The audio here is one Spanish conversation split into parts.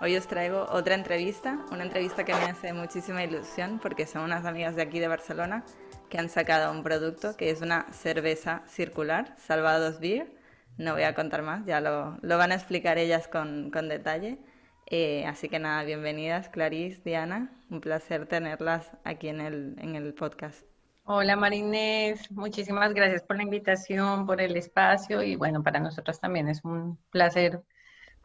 Hoy os traigo otra entrevista, una entrevista que me hace muchísima ilusión porque son unas amigas de aquí de Barcelona que han sacado un producto que es una cerveza circular, Salvados Beer. No voy a contar más, ya lo, van a explicar ellas con, detalle. Eh, así que nada, bienvenidas Clarice, Diana, un placer tenerlas aquí en el, en el podcast. Hola Marinés, muchísimas gracias por la invitación, por el espacio y bueno, para nosotros también es un placer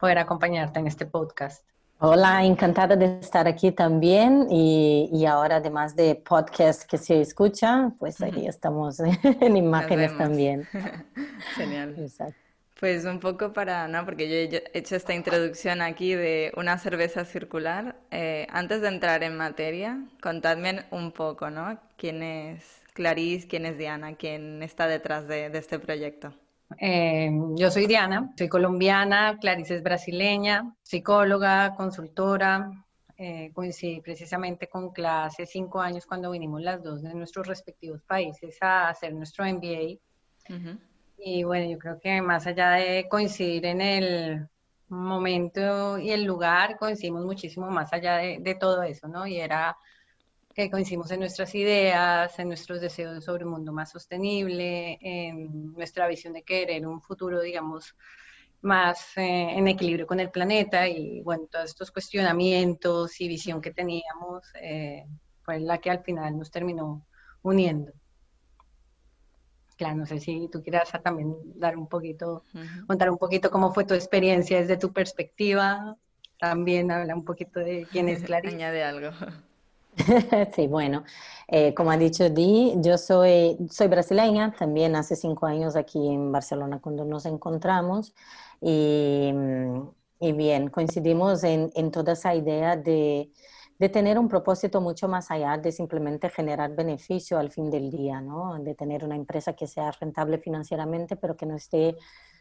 poder acompañarte en este podcast. Hola, encantada de estar aquí también y, y ahora además de podcast que se escucha, pues aquí estamos en imágenes también. Genial. Exacto. Pues un poco para, ¿no? Porque yo he hecho esta introducción aquí de una cerveza circular. Eh, antes de entrar en materia, contadme un poco, ¿no? ¿Quién es Clarice, quién es Diana, quién está detrás de, de este proyecto? Eh, yo soy Diana, soy colombiana, Clarice es brasileña, psicóloga, consultora. Eh, coincidí precisamente con clase cinco años cuando vinimos las dos de nuestros respectivos países a hacer nuestro MBA. Y bueno, yo creo que más allá de coincidir en el momento y el lugar, coincidimos muchísimo más allá de, de todo eso, ¿no? Y era que coincidimos en nuestras ideas, en nuestros deseos sobre un mundo más sostenible, en nuestra visión de querer un futuro, digamos, más eh, en equilibrio con el planeta y bueno, todos estos cuestionamientos y visión que teníamos eh, fue la que al final nos terminó uniendo. Claro, no sé si tú quieras también dar un poquito, contar un poquito cómo fue tu experiencia desde tu perspectiva, también habla un poquito de quién es Clarice. Añade algo. sí, bueno, eh, como ha dicho Di, yo soy, soy brasileña, también hace cinco años aquí en Barcelona cuando nos encontramos y, y bien, coincidimos en, en, toda esa idea de, de, tener un propósito mucho más allá de simplemente generar beneficio al fin del día, ¿no? De tener una empresa que sea rentable financieramente, pero que no esté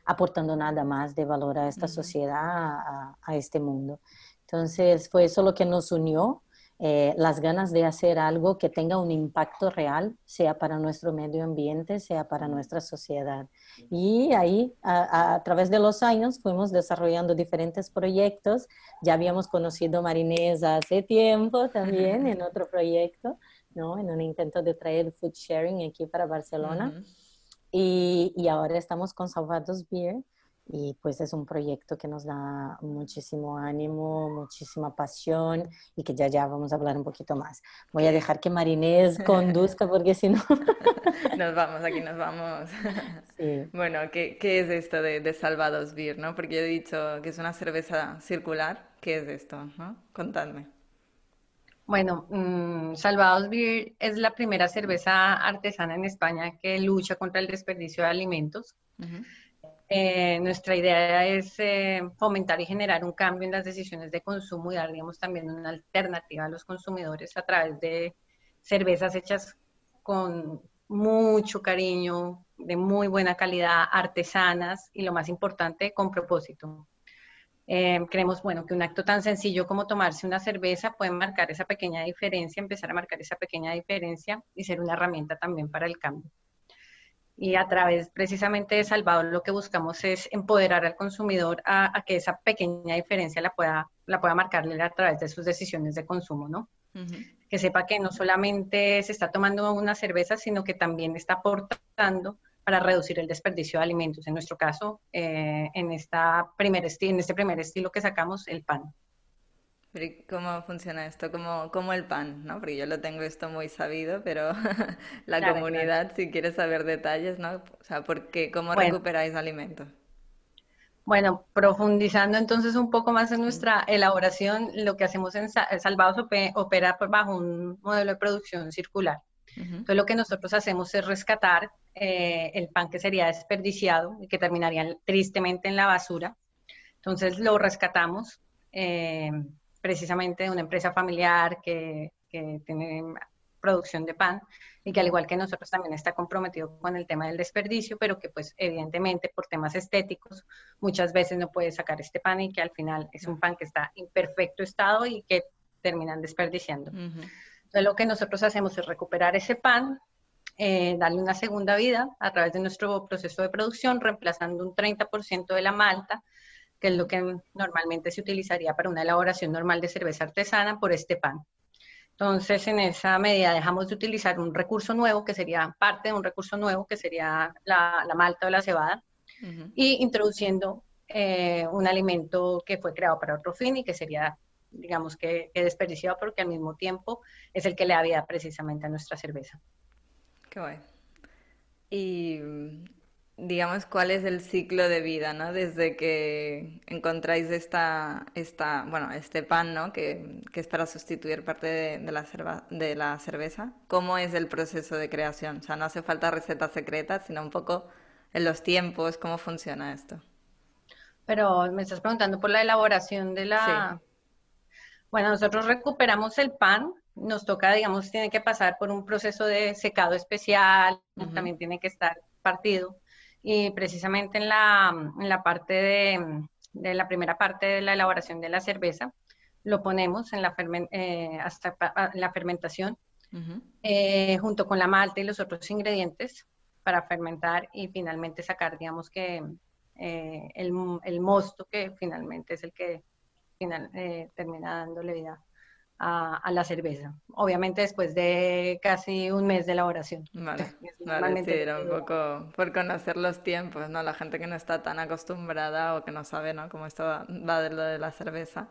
aportando nada más de valor a esta sociedad, a, a este mundo. Entonces, fue eso lo que nos unió eh, las ganas de hacer algo que tenga un impacto real, sea para nuestro medio ambiente, sea para nuestra sociedad. Y ahí, a, través de los años, fuimos desarrollando diferentes proyectos. Ya habíamos conocido Marinés hace tiempo también en otro proyecto, ¿no? en un intento de traer food sharing aquí para Barcelona. y, y, ahora estamos con Salvados Beer y pues es un proyecto que nos da muchísimo ánimo, muchísima pasión y que ya ya vamos a hablar un poquito más. Voy a dejar que Marinés conduzca porque si no... nos vamos, aquí nos vamos. Bueno, ¿qué, ¿qué, es esto de, de, Salvados Beer? ¿no? Porque yo he dicho que es una cerveza circular. ¿Qué es esto? ¿no? Contadme. Bueno, mm, Salvados Beer es la primera cerveza artesana en España que lucha contra el desperdicio de alimentos. Eh, nuestra idea es eh, fomentar y generar un cambio en las decisiones de consumo y dar, también una alternativa a los consumidores a través de cervezas hechas con mucho cariño, de muy buena calidad, artesanas y lo más importante, con propósito. Eh, creemos, bueno, que un acto tan sencillo como tomarse una cerveza puede marcar esa pequeña diferencia, empezar a marcar esa pequeña diferencia y ser una herramienta también para el cambio y a través precisamente de Salvador lo que buscamos es empoderar al consumidor a, que esa pequeña diferencia la pueda, la pueda marcarle a través de sus decisiones de consumo, ¿no? Que sepa que no solamente se está tomando una cerveza, sino que también está aportando para reducir el desperdicio de alimentos. En nuestro caso, eh, en, esta primer en este primer estilo que sacamos, el pan. ¿Cómo funciona esto? Como, como el pan, ¿no? Porque yo lo tengo esto muy sabido, pero la comunidad, si quiere saber detalles, ¿no? O sea, ¿por qué? ¿Cómo recuperáis alimentos? Bueno, profundizando entonces un poco más en nuestra elaboración, lo que hacemos en Salvados opera bajo un modelo de producción circular. Entonces, lo que nosotros hacemos es rescatar eh, el pan que sería desperdiciado y que terminaría tristemente en la basura. Entonces, lo rescatamos. Eh, precisamente de una empresa familiar que, que tiene producción de pan y que al igual que nosotros también está comprometido con el tema del desperdicio, pero que pues evidentemente por temas estéticos muchas veces no puede sacar este pan y que al final es un pan que está en perfecto estado y que terminan desperdiciando. Entonces lo que nosotros hacemos es recuperar ese pan, eh, darle una segunda vida a través de nuestro proceso de producción, reemplazando un 30% de la malta, que es lo que normalmente se utilizaría para una elaboración normal de cerveza artesana, por este pan. Entonces, en esa medida dejamos de utilizar un recurso nuevo, que sería parte de un recurso nuevo, que sería la, malta o la cebada, y introduciendo eh, un alimento que fue creado para otro fin y que sería, digamos, que, que, desperdiciado porque al mismo tiempo es el que le da vida precisamente a nuestra cerveza. Qué guay. Y digamos, cuál es el ciclo de vida, ¿no? Desde que encontráis esta, esta bueno, este pan, ¿no? Que, que es para sustituir parte de, la de la cerveza. ¿Cómo es el proceso de creación? O sea, no hace falta recetas secretas, sino un poco en los tiempos, ¿cómo funciona esto? Pero me estás preguntando por la elaboración de la... Bueno, nosotros recuperamos el pan, nos toca, digamos, tiene que pasar por un proceso de secado especial, también tiene que estar partido y precisamente en la, en la parte de, de, la primera parte de la elaboración de la cerveza, lo ponemos en la, eh, hasta la fermentación eh, junto con la malta y los otros ingredientes para fermentar y finalmente sacar, digamos que eh, el, el, mosto que finalmente es el que final, termina dándole vida a, la cerveza. Obviamente después de casi un mes de elaboración. Vale, vale sí, era un poco por conocer los tiempos, ¿no? La gente que no está tan acostumbrada o que no sabe, ¿no? Cómo esto va de lo de la cerveza.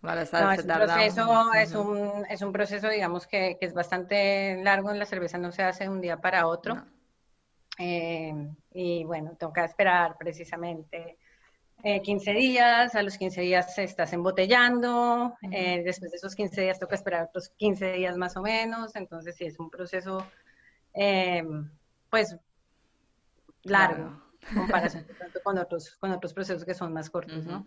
Vale, no, es, un proceso, es, un, es un proceso, digamos, que, que, es bastante largo en la cerveza, no se hace un día para otro. Eh, y bueno, toca esperar precisamente 15 eh, días, a los 15 días estás embotellando, eh, después de esos 15 días toca esperar otros 15 días más o menos, entonces sí es un proceso eh, pues largo en comparación con otros, con otros procesos que son más cortos, ¿no?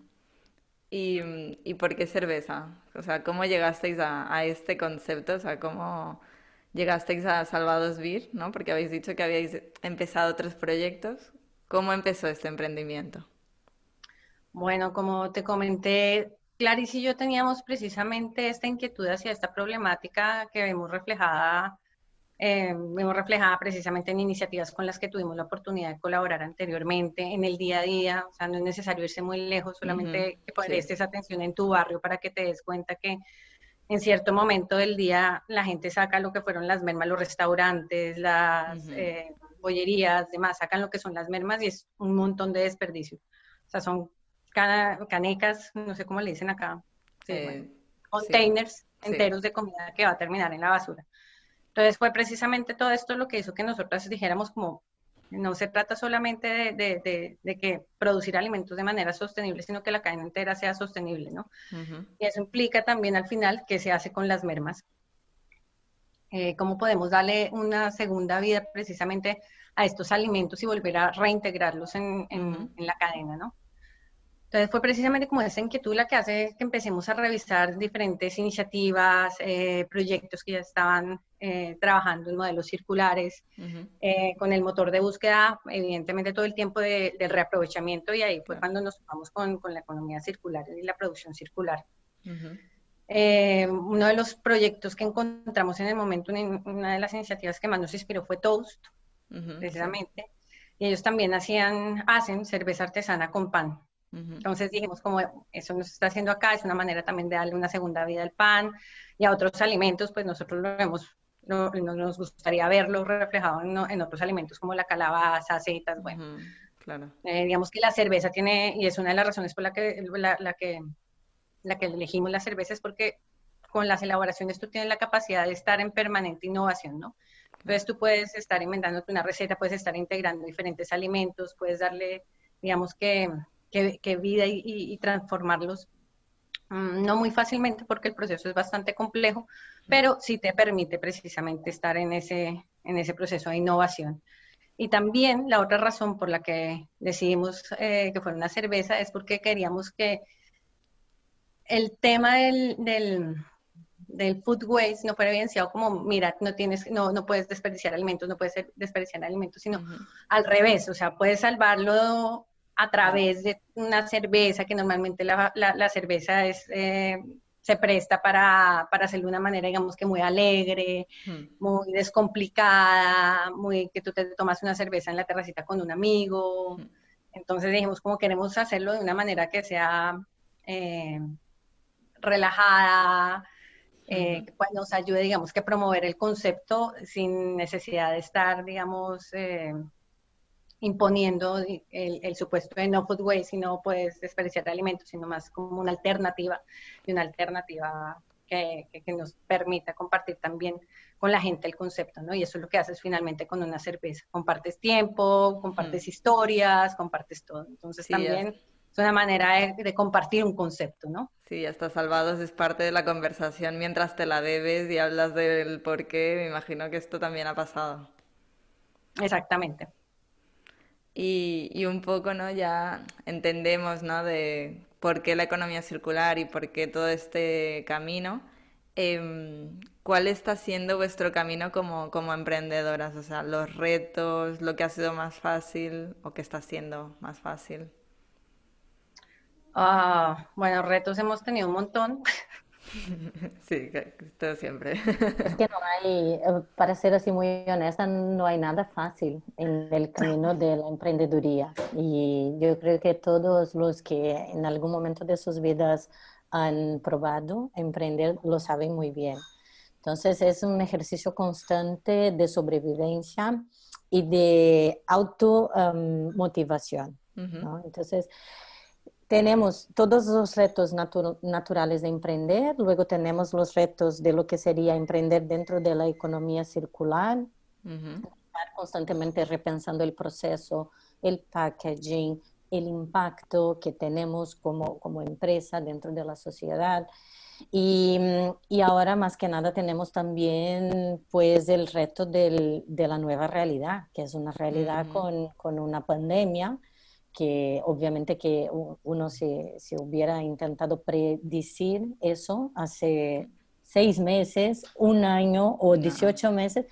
¿Y, ¿Y, por qué cerveza? O sea, ¿cómo llegasteis a, a, este concepto? O sea, ¿cómo llegasteis a Salvados Beer? ¿no? Porque habéis dicho que habíais empezado otros proyectos. ¿Cómo empezó este emprendimiento? Bueno, como te comenté, Clarice y yo teníamos precisamente esta inquietud hacia esta problemática que vemos reflejada, eh, vemos reflejada precisamente en iniciativas con las que tuvimos la oportunidad de colaborar anteriormente en el día a día. O sea, no es necesario irse muy lejos, solamente que prestes atención en tu barrio para que te des cuenta que en cierto momento del día la gente saca lo que fueron las mermas, los restaurantes, las eh, bollerías, demás, sacan lo que son las mermas y es un montón de desperdicio. O sea, son canecas, no sé cómo le dicen acá, eh, containers enteros de comida que va a terminar en la basura. Entonces fue precisamente todo esto lo que hizo que nosotras dijéramos como, no se trata solamente de, de, que producir alimentos de manera sostenible, sino que la cadena entera sea sostenible, ¿no? Y eso implica también al final qué se hace con las mermas. Eh, cómo podemos darle una segunda vida precisamente a estos alimentos y volver a reintegrarlos en, en la cadena, ¿no? Entonces fue precisamente como esa inquietud la que hace que empecemos a revisar diferentes iniciativas, eh, proyectos que ya estaban eh, trabajando en modelos circulares, eh, con el motor de búsqueda, evidentemente todo el tiempo de, del reaprovechamiento y ahí fue cuando nos topamos con, con, la economía circular y la producción circular. uno de los proyectos que encontramos en el momento, una de las iniciativas que más nos inspiró fue Toast, precisamente, y ellos también hacían, hacen cerveza artesana con pan. Entonces dijimos, como eso nos está haciendo acá, es una manera también de darle una segunda vida al pan y a otros alimentos, pues nosotros lo vemos, no, nos gustaría verlo reflejado en, otros alimentos como la calabaza, acetas, bueno. Claro. Eh, digamos que la cerveza tiene, y es una de las razones por la que, la, que, la que elegimos la cerveza, es porque con las elaboraciones tú tienes la capacidad de estar en permanente innovación, ¿no? Entonces tú puedes estar inventándote una receta, puedes estar integrando diferentes alimentos, puedes darle, digamos que que, vida y, transformarlos mm, no muy fácilmente porque el proceso es bastante complejo, pero sí te permite precisamente estar en ese, en ese proceso de innovación. Y también la otra razón por la que decidimos eh, que fuera una cerveza es porque queríamos que el tema del, del food waste no fuera evidenciado como, mira, no tienes, no, no puedes desperdiciar alimentos, no puedes desperdiciar alimentos, sino al revés, o sea, puedes salvarlo a través de una cerveza, que normalmente la, la, cerveza es, eh, se presta para, para hacerlo de una manera, digamos que muy alegre, muy descomplicada, muy que tú te tomas una cerveza en la terracita con un amigo. Entonces dijimos como queremos hacerlo de una manera que sea eh, relajada, eh, que pues nos ayude, digamos, que promover el concepto sin necesidad de estar, digamos, imponiendo el, supuesto de no food waste, si no puedes desperdiciar alimentos, sino más como una alternativa y una alternativa que, nos permita compartir también con la gente el concepto, ¿no? Y eso es lo que haces finalmente con una cerveza. Compartes tiempo, compartes historias, compartes todo. Entonces también es una manera de, compartir un concepto, ¿no? Sí, hasta Salvados es parte de la conversación mientras te la bebes y hablas del por qué. Me imagino que esto también ha pasado. Exactamente. Y, y, un poco, ¿no? Ya entendemos, ¿no? De por qué la economía circular y por qué todo este camino. Em, ¿Cuál está siendo vuestro camino como, como emprendedoras? O sea, los retos, lo que ha sido más fácil o qué está siendo más fácil. Ah, bueno, retos hemos tenido un montón. Sí, todo siempre. Es que no hay, eh, para ser así muy honesta, no hay nada fácil en el camino de la emprendeduría. Y yo creo que todos los que en algún momento de sus vidas han probado emprender lo saben muy bien. Entonces es un ejercicio constante de sobrevivencia y de automotivación. ¿no? Entonces, tenemos todos los retos naturales de emprender, luego tenemos los retos de lo que sería emprender dentro de la economía circular, estar constantemente repensando el proceso, el packaging, el impacto que tenemos como, como empresa dentro de la sociedad. Y, y, ahora más que nada tenemos también pues el reto del, de la nueva realidad, que es una realidad con, con, una pandemia que obviamente que uno se, se, hubiera intentado predecir eso hace seis meses, un año o 18 meses,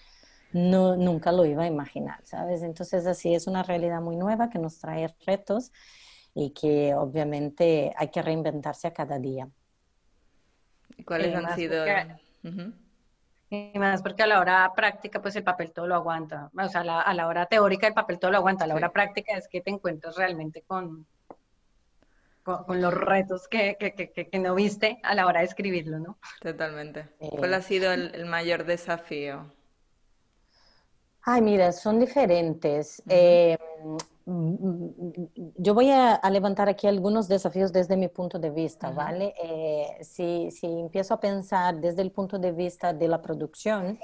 no, nunca lo iba a imaginar, ¿sabes? Entonces así es una realidad muy nueva que nos trae retos y que obviamente hay que reinventarse a cada día. ¿Cuáles han sido? Y más porque a la hora práctica, pues el papel todo lo aguanta. O sea, a la hora teórica el papel todo lo aguanta. A la hora práctica es que te encuentras realmente con, con, los retos que, que, que, no viste a la hora de escribirlo, ¿no? Totalmente. ¿Cuál ha sido el, mayor desafío? Ay, mira, son diferentes. eh, yo voy a, levantar aquí algunos desafíos desde mi punto de vista, ¿vale? Eh, si, si, empiezo a pensar desde el punto de vista de la producción,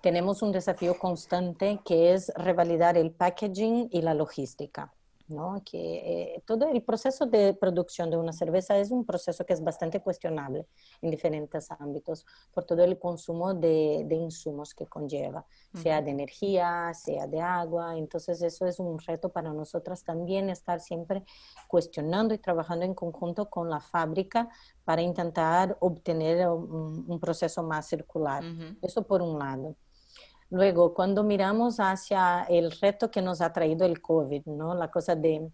tenemos un desafío constante que es revalidar el packaging y la logística. ¿No? que eh, todo el proceso de producción de una cerveza es un proceso que es bastante cuestionable en diferentes ámbitos por todo el consumo de, de insumos que conlleva, sea de energía, sea de agua. Entonces eso es un reto para nosotras también estar siempre cuestionando y trabajando en conjunto con la fábrica para intentar obtener un, proceso más circular. Eso por un lado. Luego, cuando miramos hacia el reto que nos ha traído el COVID, ¿no? La cosa de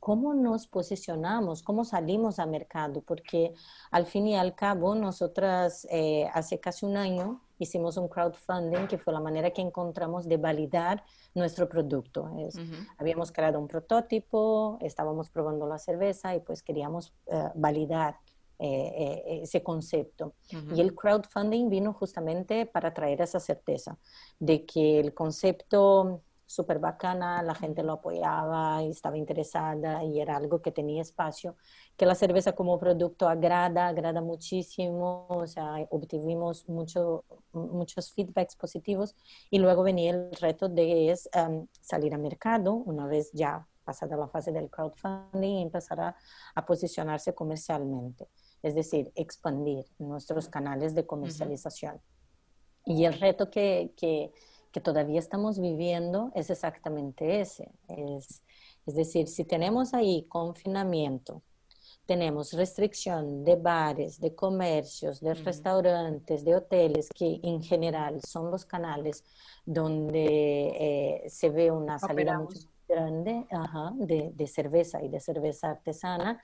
cómo nos posicionamos, cómo salimos al mercado, porque al fin y al cabo nosotras eh, hace casi un año hicimos un crowdfunding que fue la manera que encontramos de validar nuestro producto. Habíamos creado un prototipo, estábamos probando la cerveza y pues queríamos eh, validar eh, eh, ese concepto. Y el crowdfunding vino justamente para traer esa certeza de que el concepto súper bacana, la gente lo apoyaba y estaba interesada y era algo que tenía espacio, que la cerveza como producto agrada, agrada muchísimo, o sea, obtuvimos mucho, muchos feedbacks positivos y luego venía el reto de es, em, salir al mercado una vez ya pasada la fase del crowdfunding y empezar a, a posicionarse comercialmente es decir, expandir nuestros canales de comercialización. Y el reto que, que, que, todavía estamos viviendo es exactamente ese. Es, es decir, si tenemos ahí confinamiento, tenemos restricción de bares, de comercios, de restaurantes, de hoteles, que en general son los canales donde eh, se ve una salida mucho más grande de, de, cerveza y de cerveza artesana.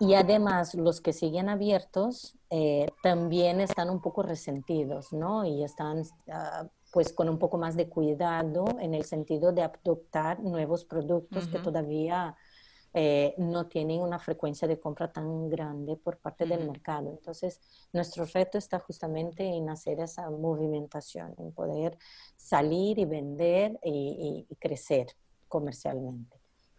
Y además los que siguen abiertos eh, también están un poco resentidos, ¿no? Y están ah, pues con un poco más de cuidado en el sentido de adoptar nuevos productos que todavía eh, no tienen una frecuencia de compra tan grande por parte del mercado. Entonces, nuestro reto está justamente en hacer esa movimentación, en poder salir y vender y, crecer comercialmente.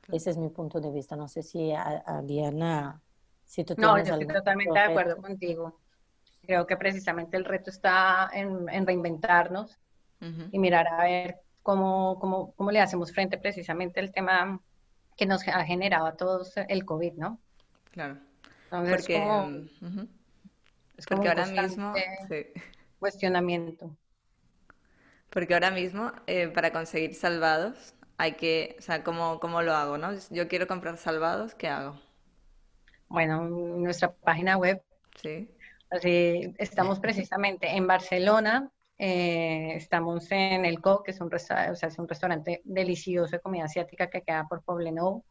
Ese es mi punto de vista. No sé si a, Diana, si tú No, yo estoy totalmente de acuerdo contigo. Creo que precisamente el reto está en, reinventarnos y mirar a ver cómo, cómo, cómo le hacemos frente precisamente al tema que nos ha generado a todos el COVID, ¿no? Claro. Entonces, porque, como, porque ahora mismo... Cuestionamiento. Porque ahora mismo, eh, para conseguir salvados, hay que, o sea, ¿cómo, ¿cómo lo hago, no? Yo quiero comprar salvados, ¿qué hago? Bueno, nuestra página web. Sí. Así, estamos precisamente en Barcelona, eh, estamos en el Co, que es un, o sea, es un restaurante delicioso de comida asiática que queda por Poblenou.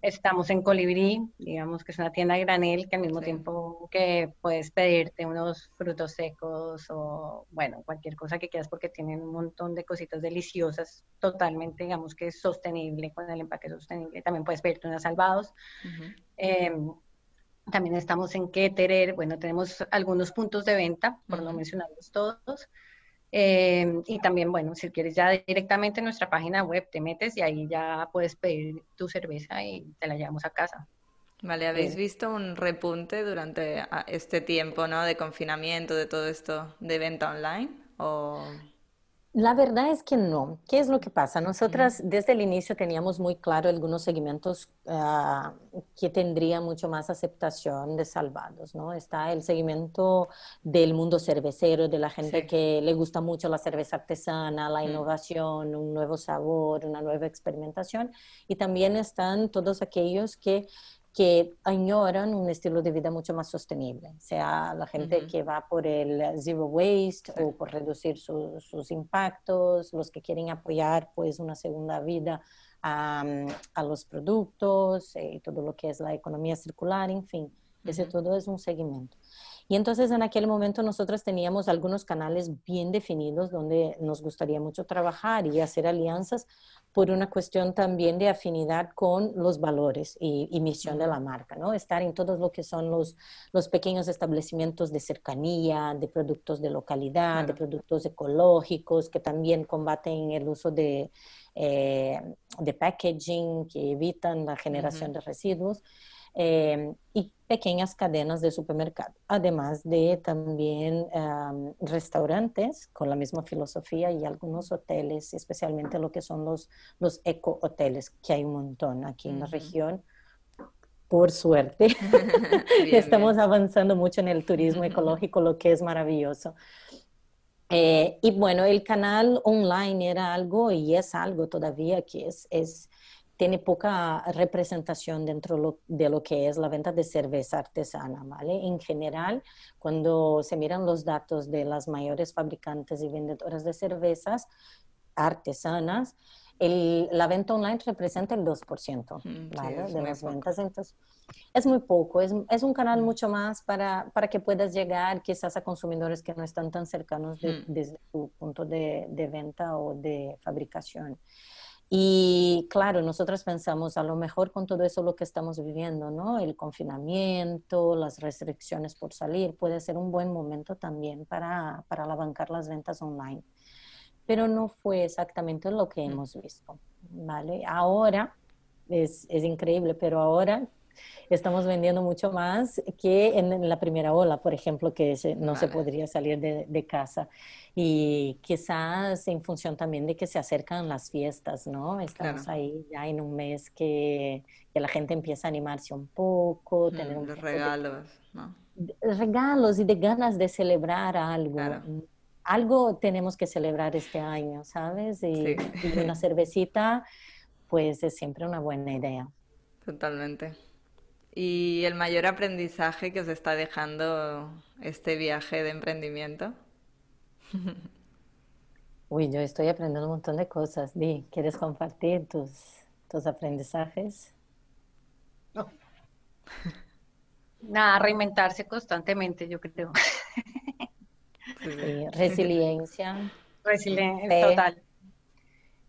Estamos en Colibrí, digamos que es una tienda de granel que al mismo tiempo que puedes pedirte unos frutos secos o, bueno, cualquier cosa que quieras porque tienen un montón de cositas deliciosas, totalmente, digamos que es sostenible, con el empaque sostenible. También puedes pedirte unos salvados. Em, también estamos en Keterer, bueno, tenemos algunos puntos de venta, por no mencionarlos todos. Eh, y también, bueno, si quieres ya directamente en nuestra página web te metes y ahí ya puedes pedir tu cerveza y te la llevamos a casa. Vale, ¿habéis visto un repunte durante ah, este tiempo, ¿no? De confinamiento, de todo esto de venta online? ¿O... La verdad es que no. ¿Qué es lo que pasa? Nosotras desde el inicio teníamos muy claro algunos segmentos ah, que tendrían mucho más aceptación de salvados, ¿no? Está el segmento del mundo cervecero, de la gente que le gusta mucho la cerveza artesana, la innovación, un nuevo sabor, una nueva experimentación. Y también están todos aquellos que que añoran un estilo de vida mucho más sostenible, sea la gente que va por el zero waste o por reducir sus impactos, los que quieren apoyar pues una segunda vida a, a los productos y eh, todo lo que es la economía circular, en fin, ese todo es un seguimiento. Y entonces en aquel momento nosotros teníamos algunos canales bien definidos donde nos gustaría mucho trabajar y hacer alianzas por una cuestión también de afinidad con los valores y, misión de la marca, ¿no? Estar en todos lo que son los, los pequeños establecimientos de cercanía, de productos de localidad, de productos ecológicos que también combaten el uso de, eh, de packaging, que evitan la generación de residuos. Eh, y pequeñas cadenas de supermercado, además de también restaurantes con la misma filosofía y algunos hoteles, especialmente lo que son los, los eco-hoteles, que hay un montón aquí en la región. Por suerte, estamos avanzando mucho en el turismo ecológico, lo que es maravilloso. Eh, y bueno, el canal online era algo y es algo todavía que es, es tiene poca representación dentro de lo que es la venta de cerveza artesana, ¿vale? En general, cuando se miran los datos de las mayores fabricantes y vendedoras de cervezas artesanas, la venta online representa el 2% mm, de las ventas. Entonces, es muy poco, es, es un canal mm. mucho más para, para, que puedas llegar quizás a consumidores que no están tan cercanos mm. desde tu punto de, de, venta o de fabricación. Y claro, nosotros pensamos a lo mejor con todo eso lo que estamos viviendo, ¿no? El confinamiento, las restricciones por salir, puede ser un buen momento también para, para alavancar las ventas online. Pero no fue exactamente lo que mm. hemos visto, ¿vale? Ahora es, es increíble, pero ahora estamos vendiendo mucho más que en, la primera ola, por ejemplo, que no se podría salir de, casa. Y quizás en función también de que se acercan las fiestas, ¿no? Estamos ahí ya en un mes que, la gente empieza a animarse un poco, mm, tener un los regalos, ¿no? Regalos y de ganas de celebrar algo. Algo tenemos que celebrar este año, ¿sabes? y una cervecita, pues es siempre una buena idea. Totalmente. ¿Y el mayor aprendizaje que os está dejando este viaje de emprendimiento? Uy, yo estoy aprendiendo un montón de cosas. Di, ¿quieres compartir tus, tus aprendizajes? No. Nada, reinventarse constantemente, yo creo. resiliencia. Resiliencia, total.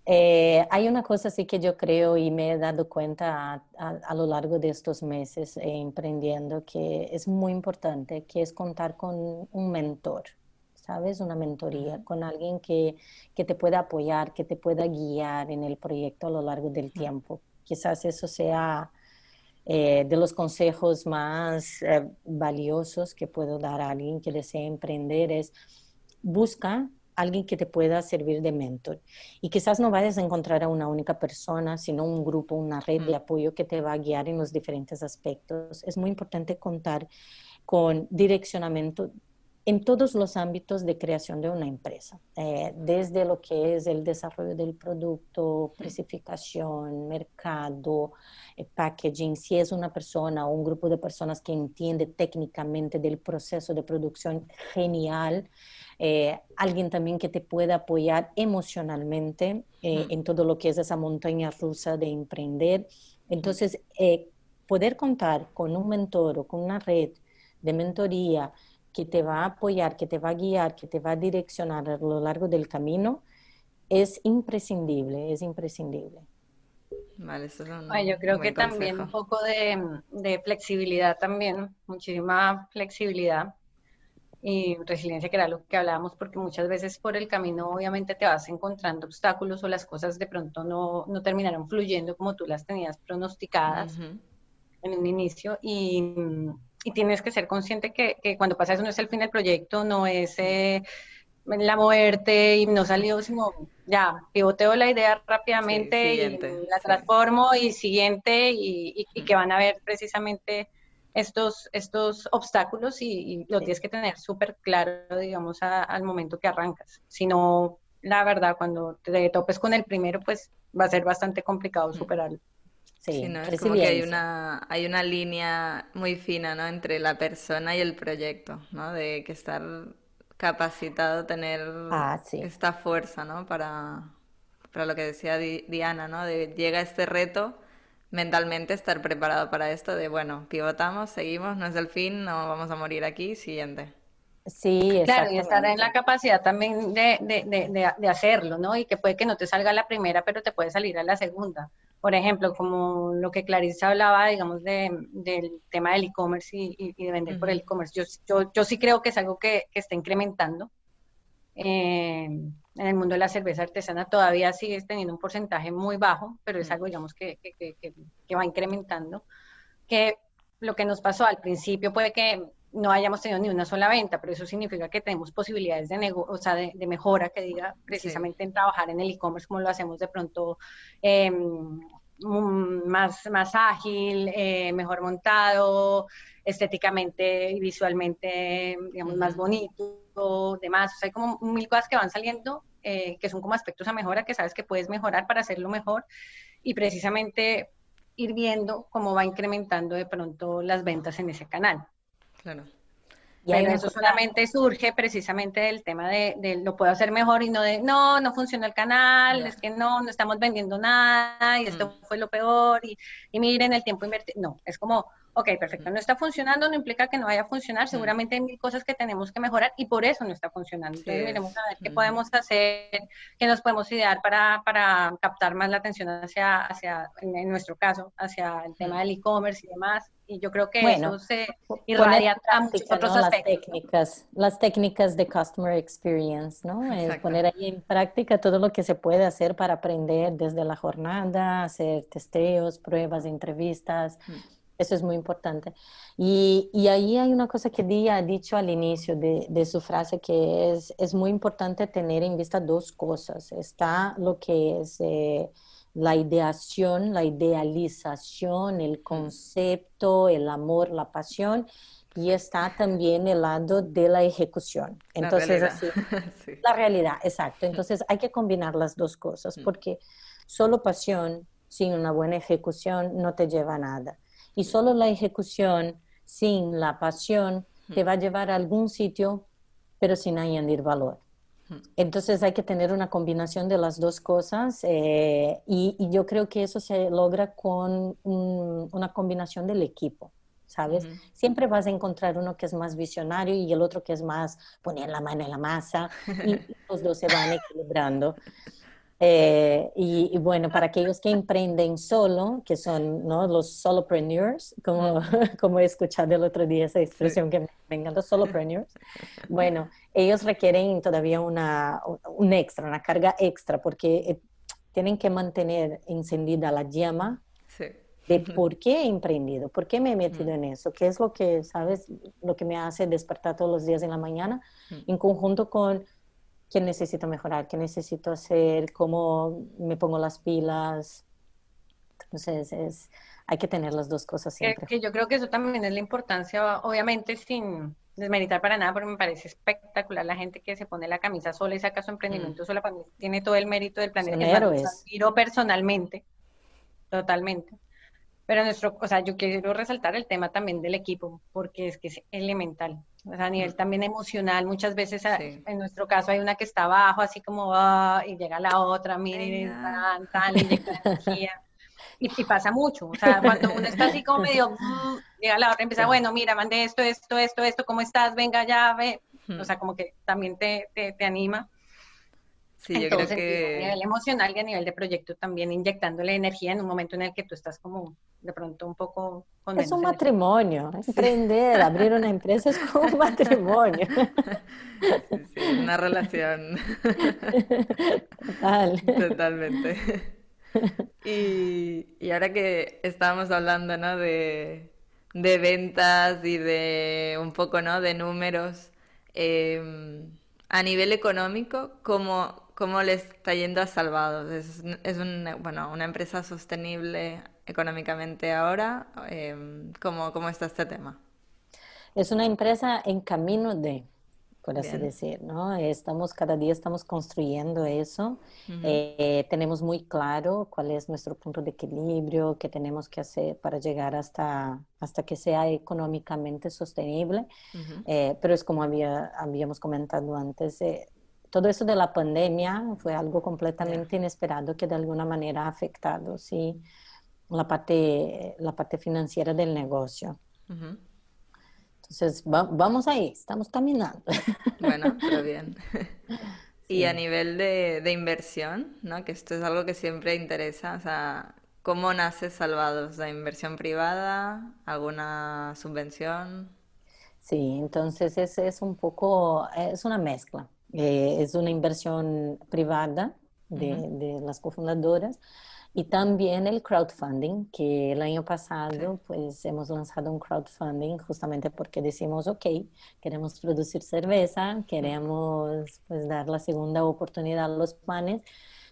Eh, hay una cosa sí que yo creo y me he dado cuenta a, lo largo de estos meses eh, emprendiendo que es muy importante, que es contar con un mentor, ¿sabes? Una mentoría, con alguien que, que te pueda apoyar, que te pueda guiar en el proyecto a lo largo del tiempo. Quizás eso sea eh, de los consejos más valiosos que puedo dar a alguien que desea emprender, es busca alguien que te pueda servir de mentor. Y quizás no vayas a encontrar a una única persona, sino un grupo, una red de apoyo que te va a guiar en los diferentes aspectos. Es muy importante contar con direccionamiento en todos los ámbitos de creación de una empresa, eh, desde lo que es el desarrollo del producto, precificación, mercado, eh, packaging, si es una persona o un grupo de personas que entiende técnicamente del proceso de producción, genial. Eh, alguien también que te pueda apoyar emocionalmente en todo lo que es esa montaña rusa de emprender. Entonces, poder contar con un mentor o con una red de mentoría, que te va a apoyar, que te va a guiar, que te va a direccionar a lo largo del camino, es imprescindible, es imprescindible. Vale, eso yo creo que también un poco de, de, flexibilidad también, muchísima flexibilidad y resiliencia, que era lo que hablábamos, porque muchas veces por el camino obviamente te vas encontrando obstáculos o las cosas de pronto no, no terminaron fluyendo como tú las tenías pronosticadas en un inicio y y tienes que ser consciente que, que, cuando pasa eso no es el fin del proyecto, no es eh, la muerte y no salió, sino ya, pivoteo la idea rápidamente y la transformo y siguiente y, y, que van a ver precisamente estos, estos obstáculos y, lo tienes que tener súper claro, digamos, al momento que arrancas. Si no, la verdad, cuando te topes con el primero, pues va a ser bastante complicado superarlo. Sí, ¿no? es como que hay una, hay una línea muy fina, ¿no? Entre la persona y el proyecto, ¿no? De que estar capacitado, tener ah, esta fuerza, ¿no? Para, para lo que decía Diana, ¿no? De llega este reto, mentalmente estar preparado para esto, de bueno, pivotamos, seguimos, no es el fin, no vamos a morir aquí, siguiente. Sí, claro, y estar en la capacidad también de, de, de, de, hacerlo, ¿no? Y que puede que no te salga la primera, pero te puede salir a la segunda por ejemplo, como lo que Clarice hablaba, digamos, de, del tema del e-commerce y, de vender por el e-commerce, yo, yo, yo, sí creo que es algo que, que está incrementando. Eh, en el mundo de la cerveza artesana todavía sigue teniendo un porcentaje muy bajo, pero es algo, digamos, que, que, que, va incrementando. Que lo que nos pasó al principio puede que no hayamos tenido ni una sola venta, pero eso significa que tenemos posibilidades de, o sea, de, mejora, que diga precisamente en trabajar en el e-commerce como lo hacemos de pronto em, mm, más, más ágil, eh, mejor montado, estéticamente y visualmente, digamos, más bonito, demás. O sea, hay como mil cosas que van saliendo eh, que son como aspectos a mejora que sabes que puedes mejorar para hacerlo mejor y precisamente ir viendo cómo va incrementando de pronto las ventas en ese canal. Claro. Y Pero eso solamente surge precisamente del tema de, de, lo puedo hacer mejor y no de, no, no funciona el canal, es que no, no estamos vendiendo nada y esto mm. fue lo peor y, y miren el tiempo invertido. No, es como, ok, perfecto, no está funcionando, no implica que no vaya a funcionar, seguramente hay mil cosas que tenemos que mejorar y por eso no está funcionando. Entonces, miremos a ver qué podemos hacer, qué nos podemos idear para, para captar más la atención hacia, hacia en, nuestro caso, hacia el tema del e-commerce y demás. Y yo creo que eso se irradia a muchos otros Las técnicas, las técnicas de customer experience, ¿no? Es poner ahí en práctica todo lo que se puede hacer para aprender desde la jornada, hacer testeos, pruebas, entrevistas. Eso es muy importante. Y, y, ahí hay una cosa que Día ha dicho al inicio de, de, su frase, que es, es muy importante tener en vista dos cosas. Está lo que es eh, la ideación, la idealización, el concepto, el amor, la pasión, y está también el lado de la ejecución. Entonces, la realidad, así, la realidad exacto. Entonces, hay que combinar las dos cosas, porque solo pasión sin una buena ejecución no te lleva a nada. Y solo la ejecución sin la pasión te va a llevar a algún sitio, pero sin añadir valor. Entonces hay que tener una combinación de las dos cosas eh, y, yo creo que eso se logra con una combinación del equipo. ¿Sabes? Siempre vas a encontrar uno que es más visionario y el otro que es más poner la mano en la masa y los dos se van equilibrando. Eh, y, bueno, para aquellos que emprenden solo, que son ¿no? los solopreneurs, como, como he escuchado el otro día esa expresión que me encanta, solopreneurs, bueno, ellos requieren todavía una, un extra, una carga extra, porque eh, tienen que mantener encendida la llama de por qué he emprendido, por qué me he metido en eso, qué es lo que, ¿sabes? Lo que me hace despertar todos los días en la mañana, en conjunto con qué necesito mejorar, qué necesito hacer, cómo me pongo las pilas. Entonces, es, hay que tener las dos cosas siempre. Que, yo creo que eso también es la importancia, obviamente sin desmeritar para nada, porque me parece espectacular la gente que se pone la camisa sola y saca su emprendimiento mm. sola, para mí tiene todo el mérito del planeta. Son héroes. personalmente, totalmente. Pero nuestro, o sea, yo quiero resaltar el tema también del equipo, porque es que es elemental. O sea, a nivel también emocional, muchas veces en nuestro caso hay una que está abajo, así como, ah, y llega la otra, miren, tan, tan, energía. Y, y, pasa mucho, o sea, cuando uno está así como medio, mm, llega la otra y empieza, bueno, mira, mandé esto, esto, esto, esto, ¿cómo estás? Venga, ya, ve. O sea, como que también te, te, te anima. Sí, yo creo que... A nivel emocional y a nivel de proyecto también inyectándole energía en un momento en el que tú estás como de pronto un poco... Con es un matrimonio, emprender, abrir una empresa es como un matrimonio. Sí, una relación. Total. Totalmente. Y, y, ahora que estábamos hablando, ¿no? De, de ventas y de un poco, ¿no? De números. Eh, a nivel económico, ¿cómo, ¿Cómo le está yendo a Salvados? ¿Es, es bueno, una empresa sostenible económicamente ahora? Em, ¿cómo, ¿Cómo está este tema? Es una empresa en camino de, por así decir, ¿no? Estamos, cada día estamos construyendo eso. Eh, tenemos muy claro cuál es nuestro punto de equilibrio, qué tenemos que hacer para llegar hasta, hasta que sea económicamente sostenible. Eh, pero es como había, habíamos comentado antes, eh, todo eso de la pandemia fue algo completamente inesperado que de alguna manera ha afectado ¿sí? la, parte, la parte financiera del negocio. Entonces, vamos ahí, estamos caminando. Bueno, pero bien. Y a nivel de, de, inversión, ¿no? que esto es algo que siempre interesa, o sea, ¿cómo nace Salvados? ¿La inversión privada? ¿Alguna subvención? Sí, entonces es, es un poco, es una mezcla. Eh, es una inversión privada de, las cofundadoras. Y también el crowdfunding, que el año pasado pues hemos lanzado un crowdfunding justamente porque decimos, ok, queremos producir cerveza, queremos pues dar la segunda oportunidad a los panes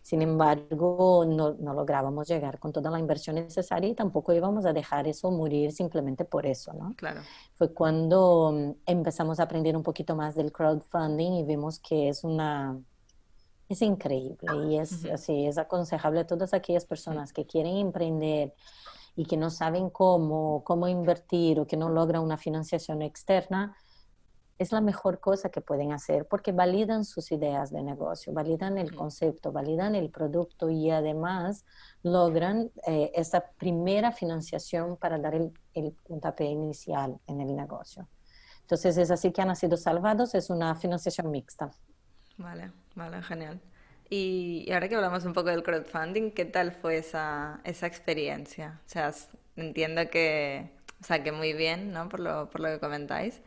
sin embargo, no, no, lográbamos llegar con toda la inversión necesaria y tampoco íbamos a dejar eso morir simplemente por eso, ¿no? Claro. Fue cuando mm, empezamos a aprender un poquito más del crowdfunding y vimos que es una... Es increíble y es así, es aconsejable a todas aquellas personas que quieren emprender y que no saben cómo, cómo invertir o que no logran una financiación externa, es la mejor cosa que pueden hacer porque validan sus ideas de negocio, validan el concepto, validan el producto y además logran eh, esa primera financiación para dar el, el puntapié inicial en el negocio. Entonces es así que han sido salvados, es una financiación mixta. Vale, vale, genial. Y, ahora que hablamos un poco del crowdfunding, ¿qué tal fue esa, esa experiencia? O sea, entiendo que, o sea, que muy bien, ¿no? Por lo, por lo que comentáis.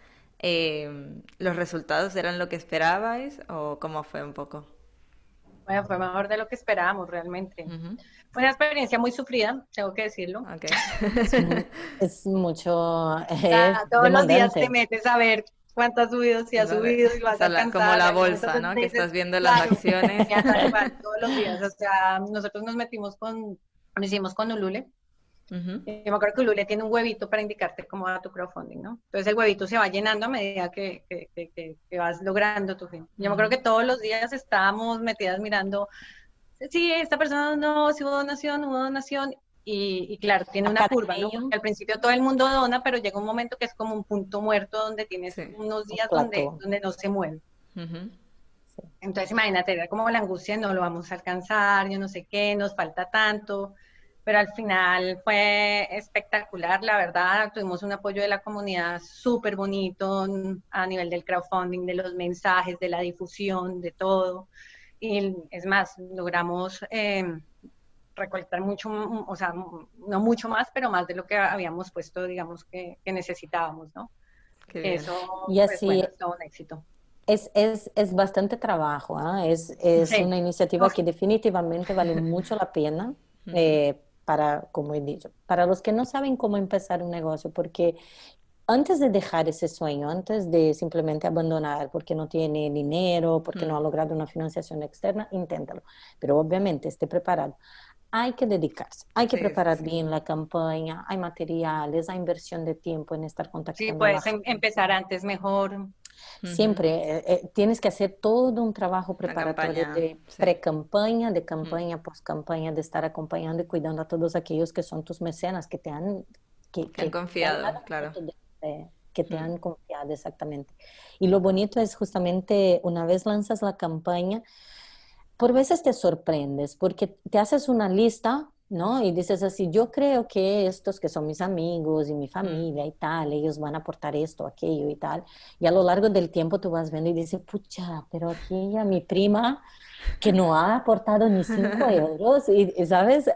Eh, ¿Los resultados eran lo que esperabais o cómo fue un poco? Bueno, fue mejor de lo que esperábamos realmente. Fue una experiencia muy sufrida, tengo que decirlo. Okay. es, mucho. todos los días te metes a ver cuánto has subido, si has subido y vas a alcanzar. Como la bolsa, ¿no? que estás viendo las acciones. todos los días. O sea, nosotros nos metimos con, lo hicimos con Ulule yo me acuerdo que Lule tiene un huevito para indicarte cómo va tu crowdfunding, ¿no? Entonces el huevito se va llenando a medida que, que, que, vas logrando tu fin. Yo me acuerdo que todos los días estábamos metidas mirando, sí, esta persona no, si hubo donación, hubo donación. y, claro, tiene una curva, ¿no? al principio todo el mundo dona, pero llega un momento que es como un punto muerto donde tienes unos días donde, donde no se mueve. Entonces imagínate, era como la angustia, no lo vamos a alcanzar, yo no sé qué, nos falta tanto, pero al final fue espectacular, la verdad, tuvimos un apoyo de la comunidad súper bonito a nivel del crowdfunding, de los mensajes, de la difusión, de todo. Y es más, logramos eh, recolectar mucho, o sea, no mucho más, pero más de lo que habíamos puesto, digamos, que, necesitábamos, ¿no? Eso y pues, así, es un éxito. Es, es, es bastante trabajo, ¿ah? es, es una iniciativa que definitivamente vale mucho la pena. Eh, para, como he dicho, para los que no saben cómo empezar un negocio, porque antes de dejar ese sueño, antes de simplemente abandonar porque no tiene dinero, porque no ha logrado una financiación externa, inténtalo. Pero obviamente esté preparado. Hay que dedicarse, hay que preparar bien la campaña, hay materiales, hay inversión de tiempo en estar contactando. Sí, puedes em, empezar antes mejor. Siempre eh, eh, tienes que hacer todo un trabajo preparatorio de pre-campaña, de campaña, post-campaña, de estar acompañando y cuidando a todos aquellos que son tus mecenas, que te han... Que, han confiado, claro. que te han confiado, exactamente. Y lo bonito es justamente una vez lanzas la campaña, por veces te sorprendes porque te haces una lista, ¿no? Y dices así, yo creo que estos que son mis amigos y mi familia y tal, ellos van a aportar esto, aquello y tal. Y a lo largo del tiempo tú vas viendo y dices, pucha, pero aquella, mi prima, que no ha aportado ni cinco euros. Y, ¿sabes?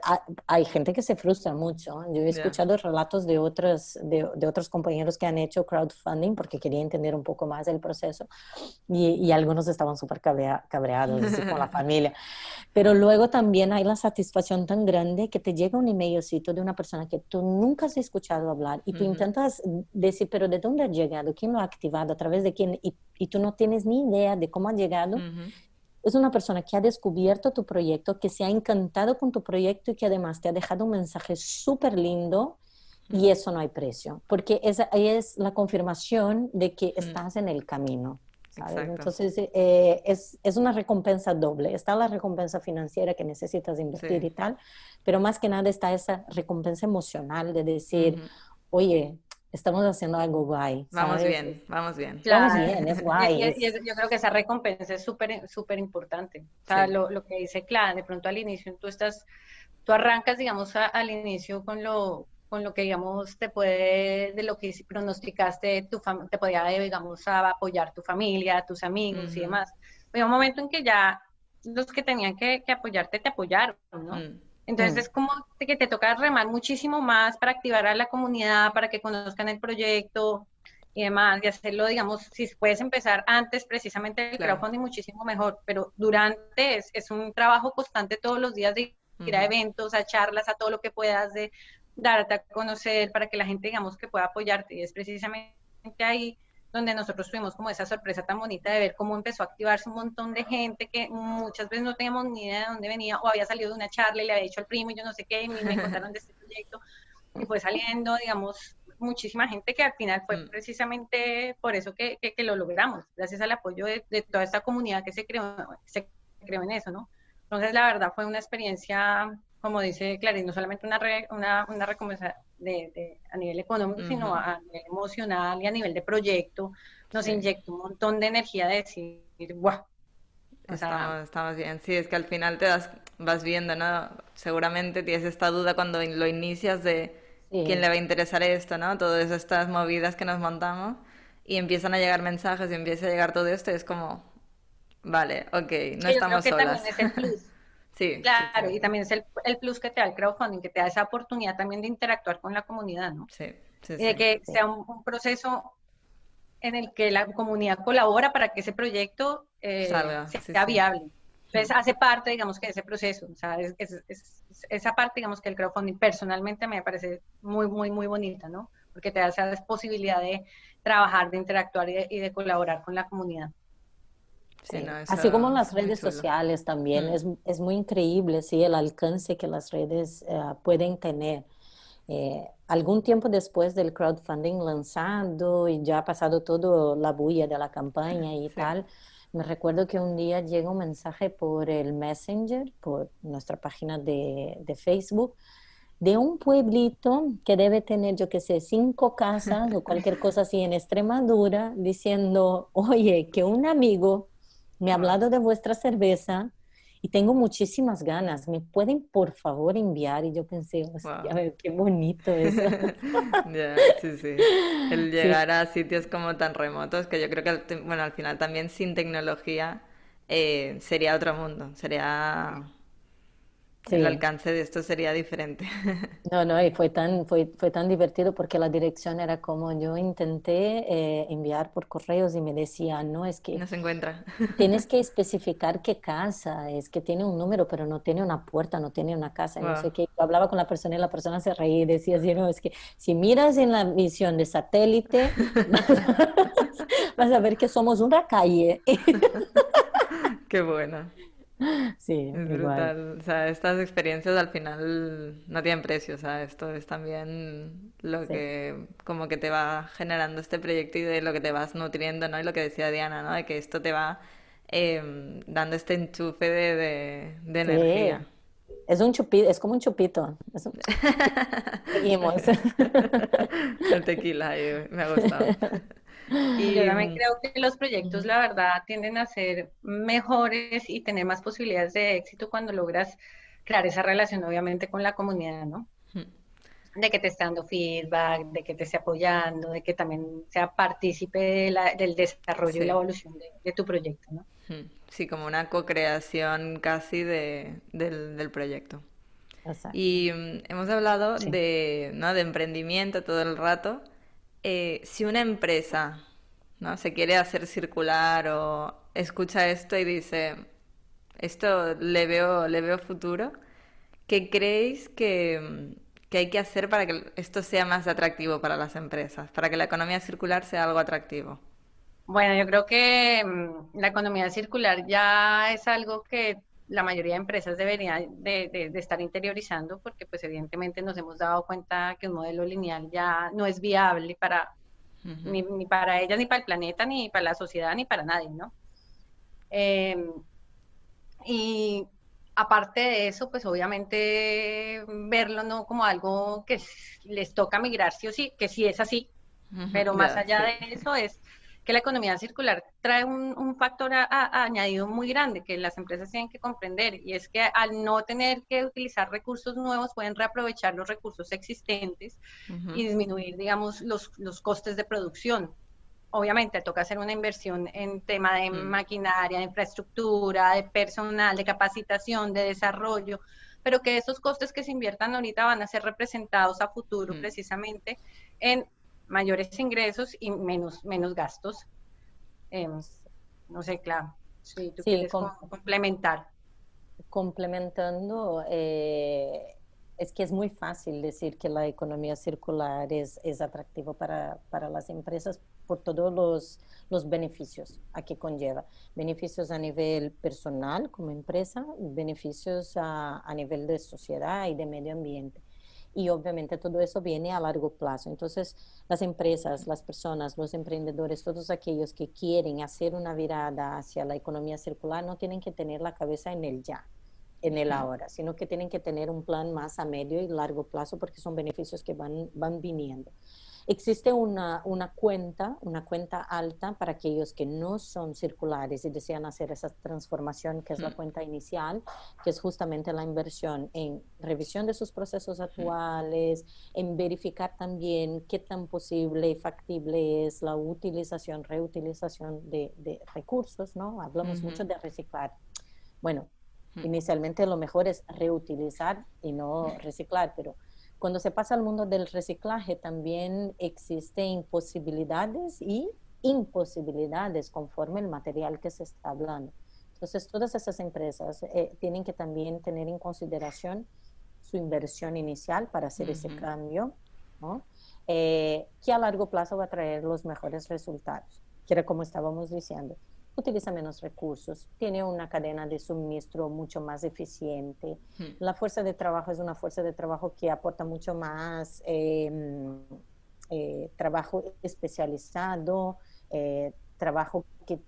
Hay gente que se frustra mucho. Yo he escuchado relatos de otros, de, de, otros compañeros que han hecho crowdfunding porque quería entender un poco más el proceso y, y algunos estaban súper cabreados con la familia. Pero luego también hay la satisfacción tan grande que te llega un emailcito de una persona que tú nunca has escuchado hablar y tú intentas decir, pero ¿de dónde ha llegado? ¿Quién lo ha activado? ¿A través de quién? Y, y tú no tienes ni idea de cómo ha llegado es una persona que ha descubierto tu proyecto, que se ha encantado con tu proyecto y que además te ha dejado un mensaje súper lindo y eso no hay precio, porque esa es la confirmación de que estás en el camino. Entonces, eh, es, es, una recompensa doble. Está la recompensa financiera que necesitas invertir y tal, pero más que nada está esa recompensa emocional de decir, oye, estamos haciendo algo guay. Vamos bien, vamos bien. Vamos bien, es guay. yo creo que esa recompensa es súper súper importante. O sea, lo, lo, que dice Clara, de pronto al inicio tú estás, tú arrancas, digamos, al inicio con lo con lo que, digamos, te puede, de lo que pronosticaste, tu te podía, digamos, apoyar tu familia, tus amigos y demás. Pero un momento en que ya los que tenían que, apoyarte te apoyaron, ¿no? Mm. Entonces mm. es como que te toca remar muchísimo más para activar a la comunidad, para que conozcan el proyecto y demás, y hacerlo, digamos, si puedes empezar antes precisamente el crowdfunding, muchísimo mejor, pero durante es, es, un trabajo constante todos los días de ir a eventos, a charlas, a todo lo que puedas, de darte a conocer para que la gente, digamos, que pueda apoyarte, y es precisamente ahí donde nosotros tuvimos como esa sorpresa tan bonita de ver cómo empezó a activarse un montón de gente que muchas veces no teníamos ni idea de dónde venía o había salido de una charla y le había dicho al primo y yo no sé qué y me, contaron de este proyecto y fue saliendo, digamos, muchísima gente que al final fue mm. precisamente por eso que, que, lo logramos, gracias al apoyo de, toda esta comunidad que se creó, se creó en eso, ¿no? Entonces, la verdad fue una experiencia, como dice Clarín, no solamente una, una, una recompensa de, a nivel económico, sino a nivel emocional y a nivel de proyecto, nos inyectó un montón de energía de decir, ¡guau! estamos, bien. Sí, es que al final te das, vas viendo, ¿no? Seguramente tienes esta duda cuando lo inicias de quién le va a interesar esto, ¿no? Todas estas movidas que nos montamos y empiezan a llegar mensajes y empieza a llegar todo esto y es como, vale, ok, no estamos solas. Sí, claro, y también es el, plus que te da el crowdfunding, que te da esa oportunidad también de interactuar con la comunidad, ¿no? Sí, sí, Y de que sea un, proceso en el que la comunidad colabora para que ese proyecto eh, sea viable. Entonces hace parte, digamos, que de ese proceso. O sea, es, esa parte, digamos, que el crowdfunding personalmente me parece muy, muy, muy bonita, ¿no? Porque te da esa posibilidad de trabajar, de interactuar y de colaborar con la comunidad. Así como las redes sociales también, mm. es, es, muy increíble ¿sí? el alcance que las redes eh, pueden tener. Eh, algún tiempo después del crowdfunding lanzado y ya ha pasado toda la bulla de la campaña y tal, me recuerdo que un día llega un mensaje por el Messenger, por nuestra página de, de Facebook, de un pueblito que debe tener, yo qué sé, cinco casas o cualquier cosa así en Extremadura, diciendo, oye, que un amigo me ha hablado de vuestra cerveza y tengo muchísimas ganas. ¿Me pueden, por favor, enviar? Y yo pensé, hostia, qué bonito eso. sí, sí. El llegar a sitios como tan remotos, que yo creo que, bueno, al final también sin tecnología eh, sería otro mundo. Sería el alcance de esto sería diferente. No, no, y fue tan, fue, fue tan divertido porque la dirección era como yo intenté eh, enviar por correos y me decía, no, es que... No se encuentra. Tienes que especificar qué casa, es que tiene un número, pero no tiene una puerta, no tiene una casa. No sé qué. Yo hablaba con la persona y la persona se reía y decía así, no, es que si miras en la visión de satélite, vas a ver que somos una calle. Qué buena. Sí, es brutal. O sea, estas experiencias al final no tienen precio. O sea, esto es también lo que como que te va generando este proyecto y de lo que te vas nutriendo, ¿no? Y lo que decía Diana, ¿no? De que esto te va em, dando este enchufe de, de, energía. Es un chupito, es como un chupito. Seguimos. El tequila, me ha gustado. Y yo también creo que los proyectos, la verdad, tienden a ser mejores y tener más posibilidades de éxito cuando logras crear esa relación, obviamente, con la comunidad, ¿no? De que te esté dando feedback, de que te esté apoyando, de que también sea partícipe del desarrollo y la evolución de, tu proyecto, ¿no? Sí, como una co-creación casi de, del, proyecto. Y mm, hemos hablado de, ¿no? de emprendimiento todo el rato. Eh, si una empresa ¿no? se quiere hacer circular o escucha esto y dice, esto le veo, le veo futuro, ¿qué creéis que, hay que hacer para que esto sea más atractivo para las empresas, para que la economía circular sea algo atractivo? Bueno, yo creo que mm, la economía circular ya es algo que la mayoría de empresas deberían de, estar interiorizando porque pues evidentemente nos hemos dado cuenta que un modelo lineal ya no es viable para ni, para ellas, ni para el planeta, ni para la sociedad, ni para nadie, ¿no? Em, y aparte de eso, pues obviamente verlo no como algo que les toca migrar sí o sí, que sí es así, pero más allá de eso es que la economía circular trae un, factor añadido muy grande que las empresas tienen que comprender y es que al no tener que utilizar recursos nuevos pueden reaprovechar los recursos existentes y disminuir, digamos, los, los costes de producción. Obviamente toca hacer una inversión en tema de mm. maquinaria, de infraestructura, de personal, de capacitación, de desarrollo, pero que esos costes que se inviertan ahorita van a ser representados a futuro mm. precisamente en mayores ingresos y menos, menos gastos. Em, no sé, claro, si tú quieres complementar. Complementando, eh, es que es muy fácil decir que la economía circular es, es atractivo para, para, las empresas por todos los, los beneficios a que conlleva. Beneficios a nivel personal como empresa, beneficios a, a nivel de sociedad y de medio ambiente y obviamente todo eso viene a largo plazo. Entonces, las empresas, las personas, los emprendedores, todos aquellos que quieren hacer una virada hacia la economía circular no tienen que tener la cabeza en el ya, en el ahora, sino que tienen que tener un plan más a medio y largo plazo porque son beneficios que van, van viniendo. Existe una, una, cuenta, una cuenta alta para aquellos que no son circulares y desean hacer esa transformación, que es la mm. cuenta inicial, que es justamente la inversión en revisión de sus procesos actuales, en verificar también qué tan posible y factible es la utilización, reutilización de, de recursos, ¿no? Hablamos mucho de reciclar. Bueno, inicialmente lo mejor es reutilizar y no reciclar, pero cuando se pasa al mundo del reciclaje también existen posibilidades y imposibilidades conforme el material que se está hablando. Entonces, todas esas empresas eh, tienen que también tener en consideración su inversión inicial para hacer ese cambio, ¿no? Eh, que a largo plazo va a traer los mejores resultados, que era como estábamos diciendo utiliza menos recursos, tiene una cadena de suministro mucho más eficiente. Hmm. La fuerza de trabajo es una fuerza de trabajo que aporta mucho más em, eh, trabajo especializado, eh, trabajo que,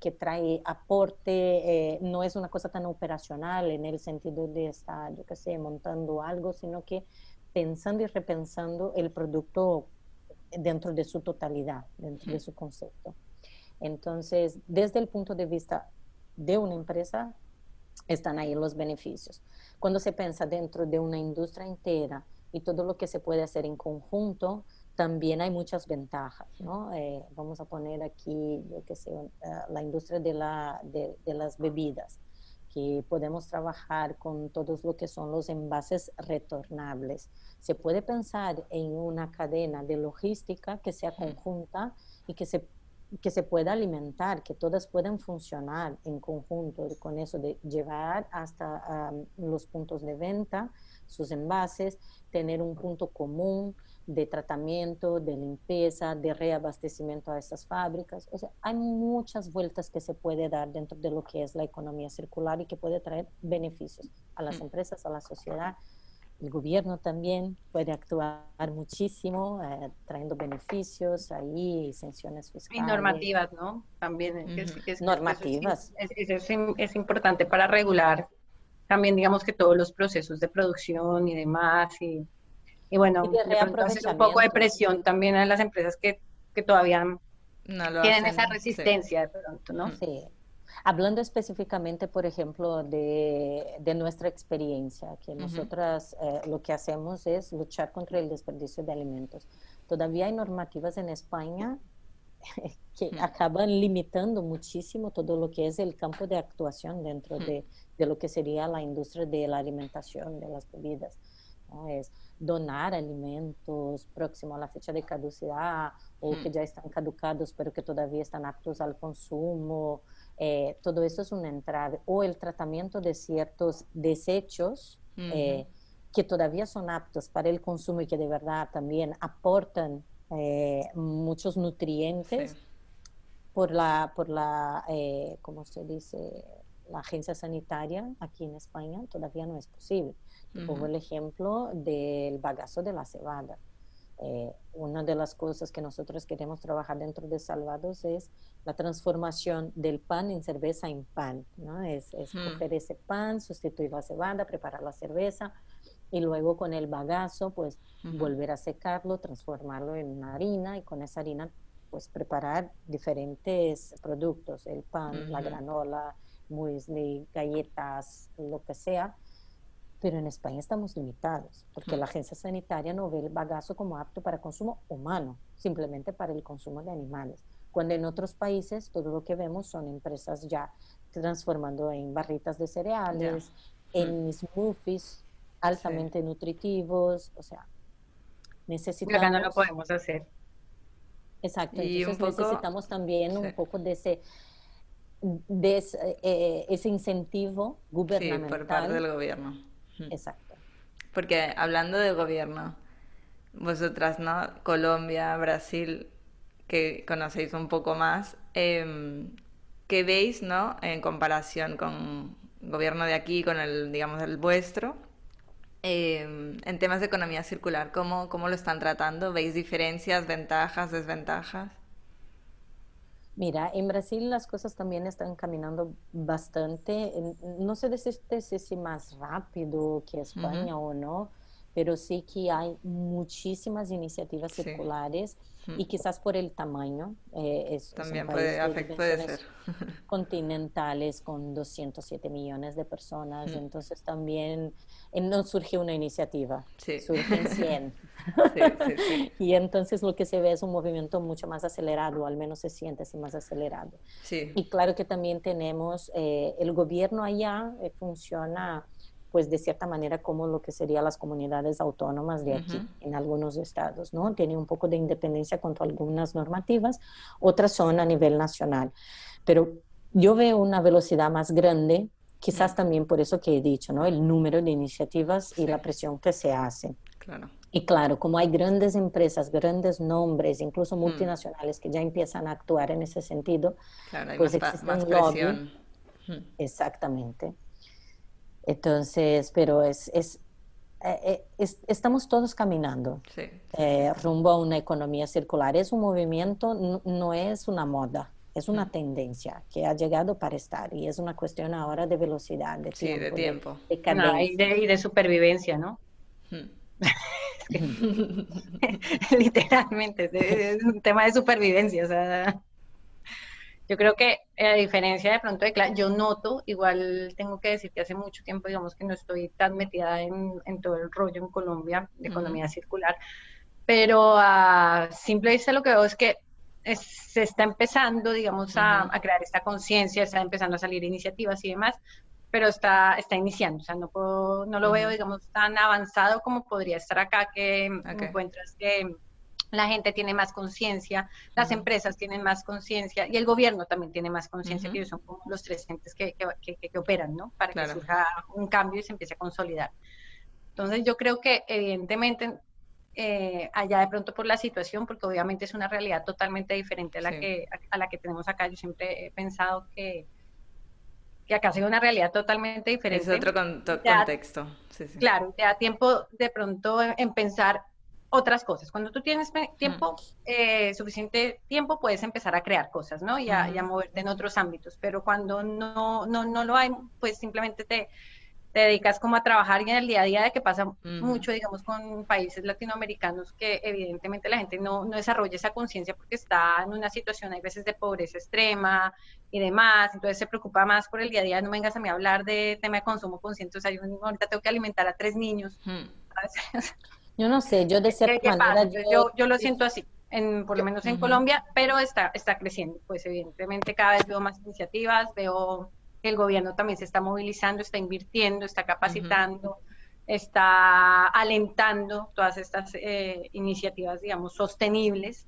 que trae aporte, eh, no es una cosa tan operacional en el sentido de estar, yo qué sé, montando algo, sino que pensando y repensando el producto dentro de su totalidad, dentro de su concepto. Entonces, desde el punto de vista de una empresa, están ahí los beneficios. Cuando se piensa dentro de una industria entera y todo lo que se puede hacer en conjunto, también hay muchas ventajas, ¿no? Eh, vamos a poner aquí, yo qué sé, eh, la industria de, la, de, las bebidas, que podemos trabajar con todos lo que son los envases retornables. Se puede pensar en una cadena de logística que sea conjunta y que se que se pueda alimentar, que todas puedan funcionar en conjunto con eso de llevar hasta los puntos de venta sus envases, tener un punto común de tratamiento, de limpieza, de reabastecimiento a estas fábricas. O sea, hay muchas vueltas que se puede dar dentro de lo que es la economía circular y que puede traer beneficios a las mm. empresas, a la sociedad el gobierno también puede actuar muchísimo, eh, trayendo beneficios ahí, sanciones fiscales. Y normativas, ¿no? También. Es, normativas. Es, importante para regular también, digamos que todos los procesos de producción y demás. Y, y bueno, y un poco de presión también a las empresas que, que todavía tienen esa resistencia de pronto, ¿no? Sí. Hablando específicamente, por ejemplo, de, de nuestra experiencia, que nosotras eh, lo que hacemos es luchar contra el desperdicio de alimentos. Todavía hay normativas en España que acaban limitando muchísimo todo lo que es el campo de actuación dentro de, de, lo que sería la industria de la alimentación, de las bebidas. Es donar alimentos próximos a la fecha de caducidad o que ya están caducados pero que todavía están aptos al consumo. Eh, todo eso es un entrave. O el tratamiento de ciertos desechos eh, que todavía son aptos para el consumo y que de verdad también aportan eh, muchos nutrientes por la, por la ¿cómo se dice? La agencia sanitaria aquí en España todavía no es posible. Pongo el ejemplo del bagazo de la cebada. Eh, una de las cosas que nosotros queremos trabajar dentro de Salvados es la transformación del pan en cerveza en pan, ¿no? Es, es hmm. coger ese pan, sustituir la cebada, preparar la cerveza y luego con el bagazo, pues volver a secarlo, transformarlo en una harina y con esa harina, pues preparar diferentes productos, el pan, la granola, muesli, galletas, lo que sea, pero en España estamos limitados, porque la agencia sanitaria no ve el bagazo como apto para consumo humano, simplemente para el consumo de animales. Cuando en otros países todo lo que vemos son empresas ya transformando en barritas de cereales, en smoothies altamente nutritivos, o sea, necesitamos... Acá no lo podemos hacer. Exacto, entonces necesitamos también un poco de ese de eh, ese, incentivo gubernamental. Sí, por parte del gobierno. Exacto. Porque hablando de gobierno, vosotras, ¿no? Colombia, Brasil, que conocéis un poco más, eh, ¿qué veis, ¿no? En comparación con el gobierno de aquí, con el, digamos, el vuestro, em, en temas de economía circular, ¿cómo, ¿cómo lo están tratando? ¿Veis diferencias, ventajas, desventajas? Mira, en Brasil las cosas también están caminando bastante, no sé decirte si más rápido que España o no, pero sí que hay muchísimas iniciativas circulares y quizás por el tamaño. Eh, es, También puede, puede ser. continentales con 207 millones de personas, entonces también eh, no surge una iniciativa, sí. surgen 100. sí, y entonces lo que se ve es un movimiento mucho más acelerado, al menos se siente así más acelerado. Y claro que también tenemos, eh, el gobierno allá funciona pues de cierta manera como lo que serían las comunidades autónomas de aquí en algunos estados, ¿no? Tiene un poco de independencia contra algunas normativas, otras son a nivel nacional. Pero yo veo una velocidad más grande, quizás también por eso que he dicho, ¿no? El número de iniciativas y la presión que se hace. Claro. Y claro, como hay grandes empresas, grandes nombres, incluso mm. multinacionales que ya empiezan a actuar en ese sentido, pues existe un lobby. Exactamente. Entonces, pero es, es, eh, eh, estamos todos caminando eh, rumbo a una economía circular. Es un movimiento, no, es una moda. es una tendencia que ha llegado para estar y es una cuestión ahora de velocidad, de tiempo. Sí, de tiempo. De, y, de, supervivencia, ¿no? Hmm. Literalmente, es un tema de supervivencia. O sea, yo creo que a diferencia de pronto de yo noto, igual tengo que decir que hace mucho tiempo, digamos que no estoy tan metida en, todo el rollo en Colombia de economía circular, pero a simple vista lo que veo es que se está empezando, digamos, a, crear esta conciencia, está empezando a salir iniciativas y demás, pero está, está iniciando, o sea, no, puedo, no lo veo, digamos, tan avanzado como podría estar acá, que encuentras que la gente tiene más conciencia, las empresas tienen más conciencia y el gobierno también tiene más conciencia, que ellos son como los tres entes que, que, que, operan, ¿no? Para que surja un cambio y se empiece a consolidar. Entonces yo creo que evidentemente eh, allá de pronto por la situación, porque obviamente es una realidad totalmente diferente a la, que, a, la que tenemos acá. Yo siempre he pensado que, que acá sea una realidad totalmente diferente. Es otro contexto. Claro, te da tiempo de pronto en pensar otras cosas. Cuando tú tienes tiempo, eh, suficiente tiempo, puedes empezar a crear cosas, ¿no? Y a, moverte en otros ámbitos. Pero cuando no, no, no lo hay, pues simplemente te, te, dedicas como a trabajar y en el día a día de que pasa mucho, digamos, con países latinoamericanos que evidentemente la gente no, no desarrolla esa conciencia porque está en una situación, hay veces de pobreza extrema y demás, entonces se preocupa más por el día a día, no vengas a mí a hablar de tema de consumo consciente, o sea, yo ahorita tengo que alimentar a tres niños. Yo no sé, yo de cierta manera... Yo... yo... lo siento así, en, por lo menos en Colombia, pero está, está creciendo. Pues evidentemente cada vez veo más iniciativas, veo que el gobierno también se está movilizando, está invirtiendo, está capacitando, está alentando todas estas eh, iniciativas, digamos, sostenibles.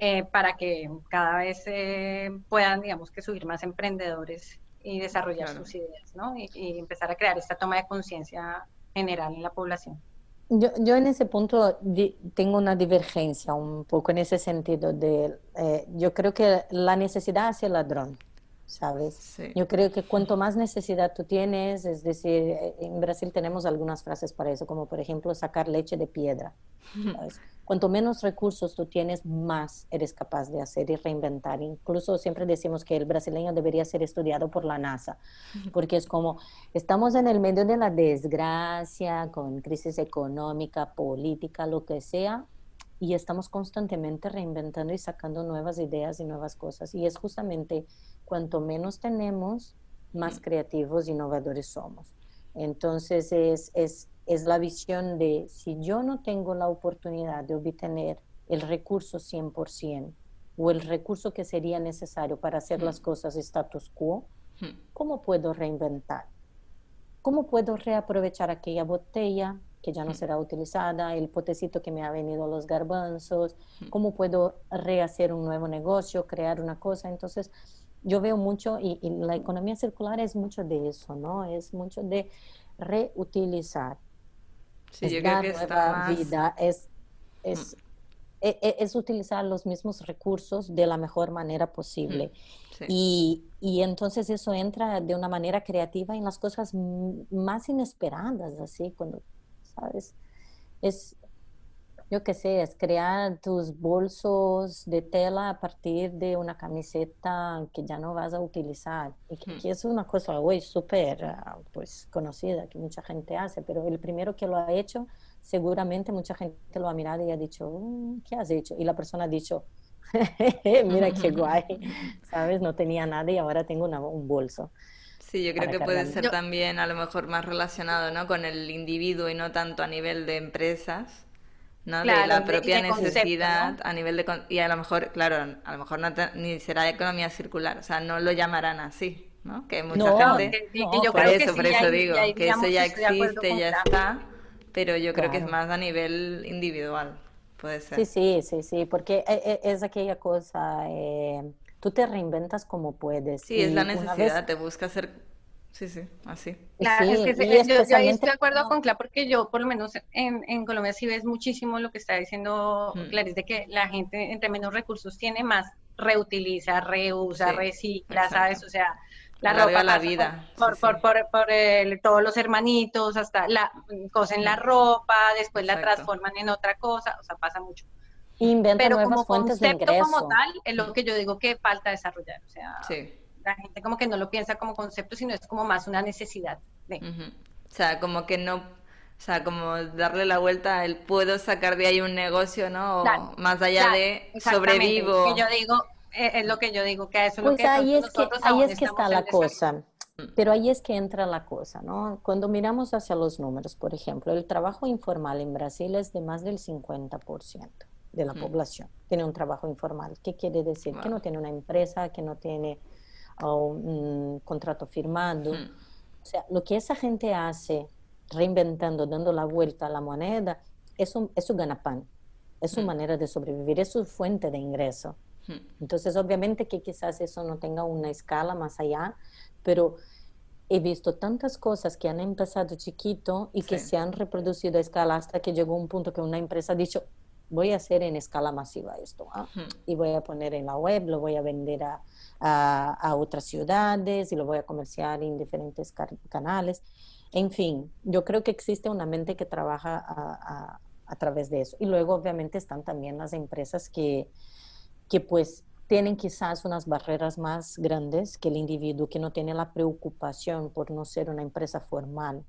Eh, para que cada vez eh, puedan, digamos, que subir más emprendedores y desarrollar sus ideas, ¿no? y empezar a crear esta toma de conciencia general en la población. Yo, yo, en ese punto tengo una divergencia un poco en ese sentido de, eh, yo creo que la necesidad hace el ladrón, ¿sabes? Yo creo que cuanto más necesidad tú tienes, es decir, en Brasil tenemos algunas frases para eso, como por ejemplo sacar leche de piedra, ¿sabes? Cuanto menos recursos tú tienes, más eres capaz de hacer y reinventar. Incluso siempre decimos que el brasileño debería ser estudiado por la NASA, porque es como estamos en el medio de la desgracia, con crisis económica, política, lo que sea, y estamos constantemente reinventando y sacando nuevas ideas y nuevas cosas. Y es justamente cuanto menos tenemos, más creativos, innovadores somos. Entonces es, es es la visión de si yo no tengo la oportunidad de obtener el recurso 100% o el recurso que sería necesario para hacer las cosas status quo, ¿cómo puedo reinventar? ¿Cómo puedo reaprovechar aquella botella que ya no será utilizada, el potecito que me ha venido los garbanzos? ¿Cómo puedo rehacer un nuevo negocio, crear una cosa? Entonces, yo veo mucho, y, y la economía circular es mucho de eso, ¿no? Es mucho de reutilizar Sí, yo creo que está vida, es, es, mm. e, e, es, utilizar los mismos recursos de la mejor manera posible. Mm, y, y, entonces eso entra de una manera creativa en las cosas más inesperadas, así, cuando, ¿sabes? Es, yo qué sé, es crear tus bolsos de tela a partir de una camiseta que ya no vas a utilizar. Y que, hmm. es una cosa hoy súper ah, pues, conocida, que mucha gente hace, pero el primero que lo ha hecho, seguramente mucha gente lo ha mirado y ha dicho, mm, ¿qué has hecho? Y la persona ha dicho, mira qué guay, ¿sabes? No tenía nada y ahora tengo un bolso. Sí, yo creo que puede ser también a lo mejor más relacionado ¿no? con el individuo y no tanto a nivel de empresas ¿no? de la propia necesidad a nivel de... Y a lo mejor, claro, a lo mejor no ni será economía circular, o sea, no lo llamarán así, ¿no? Que mucha gente... yo por eso, por eso digo, que eso ya existe, ya está, pero yo creo que es más a nivel individual, puede ser. Sí, sí, sí, sí, porque e, e, es aquella cosa... Eh, tú te reinventas como puedes. Sí, es la necesidad, te busca hacer Sí, sí, así. Claro, es que yo, estoy de acuerdo con Cla porque yo, por lo menos en, en, Colombia, sí ves muchísimo lo que está diciendo mm. Clarice, de que la gente entre menos recursos tiene, más reutiliza, reusa, recicla, ¿sabes? O sea, la, ropa. la vida. Por, por, por, por, todos los hermanitos, hasta la cosen la ropa, después la transforman en otra cosa, o sea, pasa mucho. Inventa Pero como concepto como tal, es lo que yo digo que falta desarrollar. O sea, la gente como que no lo piensa como concepto, sino es como más una necesidad. O sea, como que no o sea, como darle la vuelta a el puedo sacar de ahí un negocio, ¿no? más allá de sobrevivo. Que yo digo, eh, es lo que yo digo, que eso es lo pues que ahí es que ahí es que está la cosa. Pero ahí es que entra la cosa, ¿no? Cuando miramos hacia los números, por ejemplo, el trabajo informal en Brasil es de más del 50% de la población. Tiene un trabajo informal. ¿Qué quiere decir? Que no tiene una empresa, que no tiene oh, un contrato firmado. O sea, lo que esa gente hace reinventando, dando la vuelta a la moneda, es, un, es su ganapán, es su manera de sobrevivir, es su fuente de ingreso. Entonces, obviamente que quizás eso no tenga una escala más allá, pero he visto tantas cosas que han empezado chiquito y que se han reproducido a escala hasta que llegó un punto que una empresa ha dicho, voy a hacer en escala masiva esto, ¿ah? y voy a poner en la web, lo voy a vender a, a, otras ciudades y lo voy a comerciar en diferentes canales. En fin, yo creo que existe una mente que trabaja a, a, través de eso. Y luego obviamente están también las empresas que, que pues tienen quizás unas barreras más grandes que el individuo que no tiene la preocupación por no ser una empresa formal,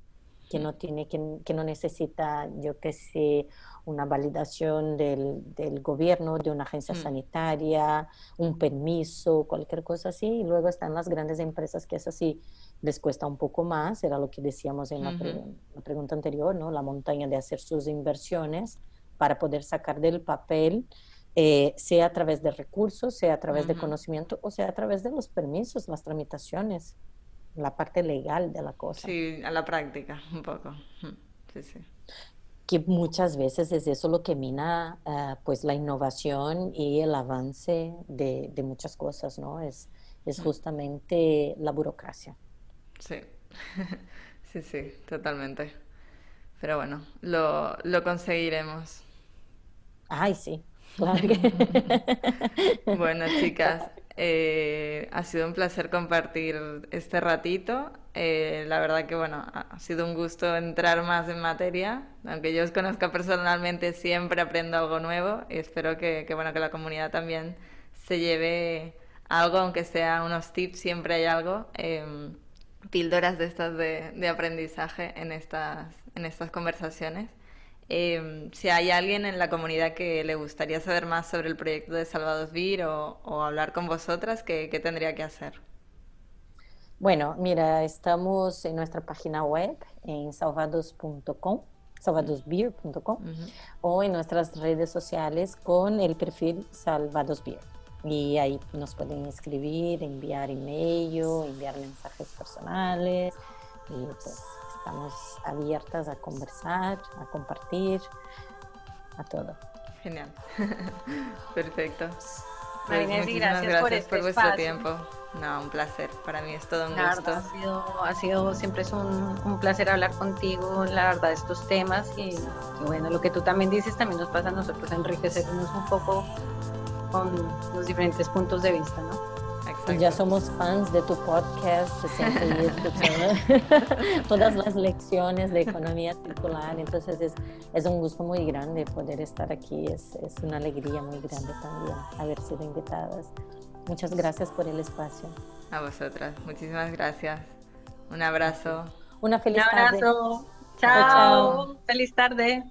que no tiene que, que no necesita, yo qué sé, una validación del, del, gobierno, de una agencia mm. sanitaria, un permiso, cualquier cosa así. Y luego están las grandes empresas que es así, les cuesta un poco más, era lo que decíamos en la, pregunta anterior, ¿no? La montaña de hacer sus inversiones para poder sacar del papel, eh, sea a través de recursos, sea a través de conocimiento o sea a través de los permisos, las tramitaciones, la parte legal de la cosa. Sí, a la práctica, un poco. Sí, sí. Que muchas veces es eso lo que mina eh, pues la innovación y el avance de, de muchas cosas, ¿no? Es, es justamente la burocracia. Sí, sí, sí, totalmente. Pero bueno, lo, lo conseguiremos. Ay, sí, claro bueno, chicas, eh, ha sido un placer compartir este ratito. Eh, la verdad que, bueno, ha sido un gusto entrar más en materia. Aunque yo os conozca personalmente, siempre aprendo algo nuevo y espero que, que bueno, que la comunidad también se lleve algo, aunque sea unos tips, siempre hay algo. Em, píldoras de estas de, aprendizaje en estas, en estas conversaciones. Em, si hay alguien en la comunidad que le gustaría saber más sobre el proyecto de Salvados Vir o, hablar con vosotras, ¿qué, tendría que hacer? Bueno, mira, estamos en nuestra página web en salvados.com, salvadosbeer.com o en nuestras redes sociales con el perfil Salvados Beer y ahí nos pueden escribir, enviar email, enviar mensajes personales y pues estamos abiertas a conversar, a compartir, a todo. Genial. Perfecto. Pues muchísimas gracias, por, este vuestro tiempo. No, un placer. Para mí es todo un gusto. ha sido, ha sido siempre es un, un, placer hablar contigo, la verdad, de estos temas. Y, y, bueno, lo que tú también dices también nos pasa a nosotros, enriquecernos un poco con los diferentes puntos de vista, ¿no? Y ya somos fans de tu podcast, siempre escuchando todas las lecciones de economía circular, entonces es, es, un gusto muy grande poder estar aquí, es, es una alegría muy grande también haber sido invitadas. Muchas gracias por el espacio. A vosotras, muchísimas gracias. Un abrazo. Una feliz Un abrazo. Chao. Chao. Feliz tarde.